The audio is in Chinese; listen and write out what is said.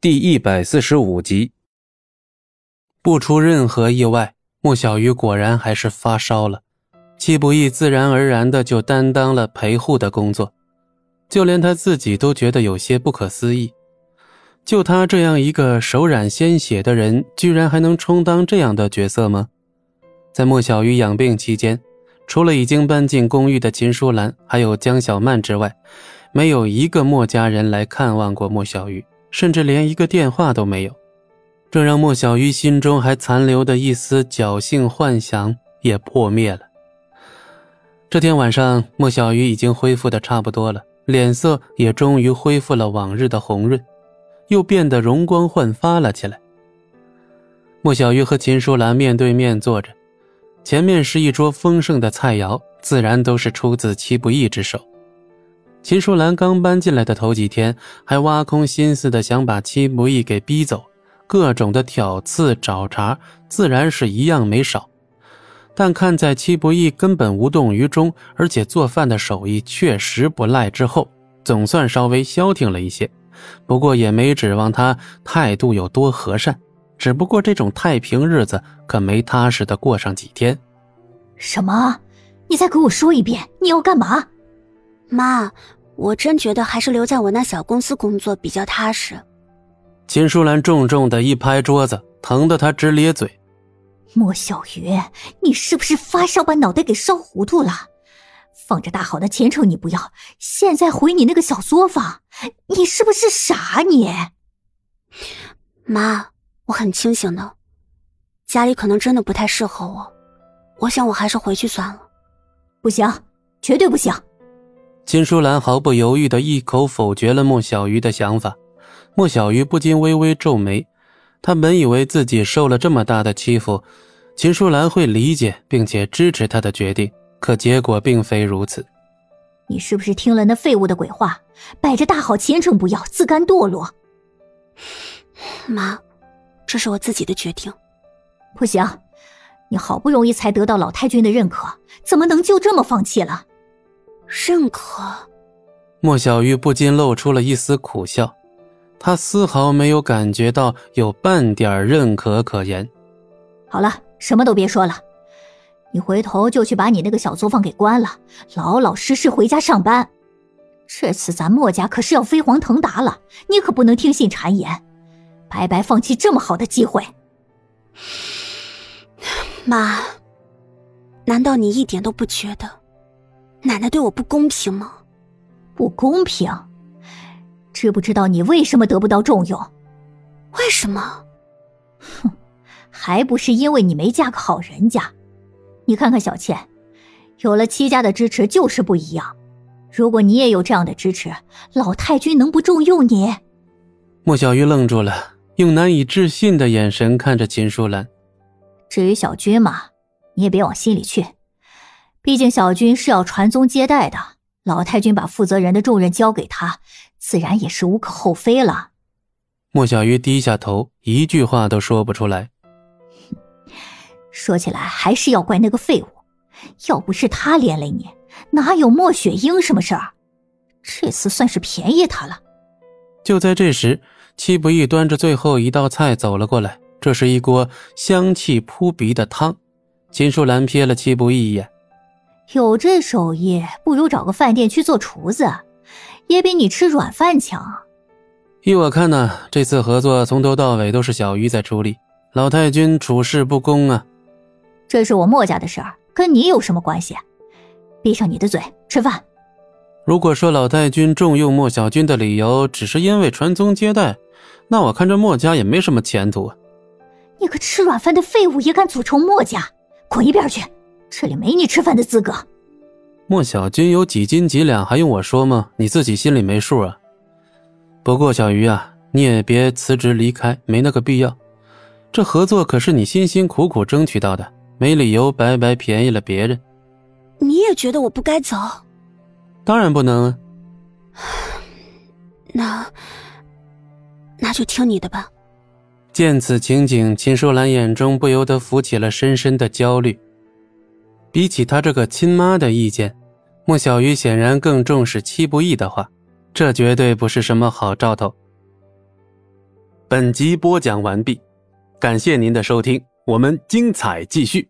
第一百四十五集，不出任何意外，莫小鱼果然还是发烧了。戚不义自然而然的就担当了陪护的工作，就连他自己都觉得有些不可思议。就他这样一个手染鲜血的人，居然还能充当这样的角色吗？在莫小鱼养病期间，除了已经搬进公寓的秦淑兰还有江小曼之外，没有一个莫家人来看望过莫小鱼。甚至连一个电话都没有，这让莫小鱼心中还残留的一丝侥幸幻想也破灭了。这天晚上，莫小鱼已经恢复的差不多了，脸色也终于恢复了往日的红润，又变得容光焕发了起来。莫小鱼和秦淑兰面对面坐着，前面是一桌丰盛的菜肴，自然都是出自戚不义之手。秦淑兰刚搬进来的头几天，还挖空心思的想把戚不义给逼走，各种的挑刺找茬，自然是一样没少。但看在戚不义根本无动于衷，而且做饭的手艺确实不赖之后，总算稍微消停了一些。不过也没指望他态度有多和善，只不过这种太平日子可没踏实的过上几天。什么？你再给我说一遍，你要干嘛？妈，我真觉得还是留在我那小公司工作比较踏实。秦淑兰重重的一拍桌子，疼得她直咧嘴。莫小鱼，你是不是发烧把脑袋给烧糊涂了？放着大好的前程你不要，现在回你那个小作坊，你是不是傻？你，妈，我很清醒的，家里可能真的不太适合我，我想我还是回去算了。不行，绝对不行。金淑兰毫不犹豫的一口否决了莫小鱼的想法，莫小鱼不禁微微皱眉。他本以为自己受了这么大的欺负，秦淑兰会理解并且支持他的决定，可结果并非如此。你是不是听了那废物的鬼话，摆着大好前程不要，自甘堕落？妈，这是我自己的决定。不行，你好不容易才得到老太君的认可，怎么能就这么放弃了？认可，莫小玉不禁露出了一丝苦笑，她丝毫没有感觉到有半点认可可言。好了，什么都别说了，你回头就去把你那个小作坊给关了，老老实实回家上班。这次咱莫家可是要飞黄腾达了，你可不能听信谗言，白白放弃这么好的机会。妈，难道你一点都不觉得？奶奶对我不公平吗？不公平？知不知道你为什么得不到重用？为什么？哼，还不是因为你没嫁个好人家。你看看小倩，有了戚家的支持就是不一样。如果你也有这样的支持，老太君能不重用你？莫小鱼愣住了，用难以置信的眼神看着秦淑兰。至于小军嘛，你也别往心里去。毕竟小军是要传宗接代的，老太君把负责人的重任交给他，自然也是无可厚非了。莫小鱼低下头，一句话都说不出来。说起来，还是要怪那个废物，要不是他连累你，哪有莫雪英什么事儿？这次算是便宜他了。就在这时，戚不义端着最后一道菜走了过来，这是一锅香气扑鼻的汤。秦淑兰瞥了戚不义一眼。有这手艺，不如找个饭店去做厨子，也比你吃软饭强。依我看呢，这次合作从头到尾都是小鱼在出力，老太君处事不公啊。这是我墨家的事儿，跟你有什么关系？闭上你的嘴，吃饭。如果说老太君重用莫小军的理由只是因为传宗接代，那我看这墨家也没什么前途啊。你个吃软饭的废物，也敢诅咒墨家？滚一边去！这里没你吃饭的资格。莫小军有几斤几两，还用我说吗？你自己心里没数啊。不过小鱼啊，你也别辞职离开，没那个必要。这合作可是你辛辛苦苦争取到的，没理由白白便宜了别人。你也觉得我不该走？当然不能啊。那那就听你的吧。见此情景，秦淑兰眼中不由得浮起了深深的焦虑。比起他这个亲妈的意见，莫小鱼显然更重视戚不义的话，这绝对不是什么好兆头。本集播讲完毕，感谢您的收听，我们精彩继续。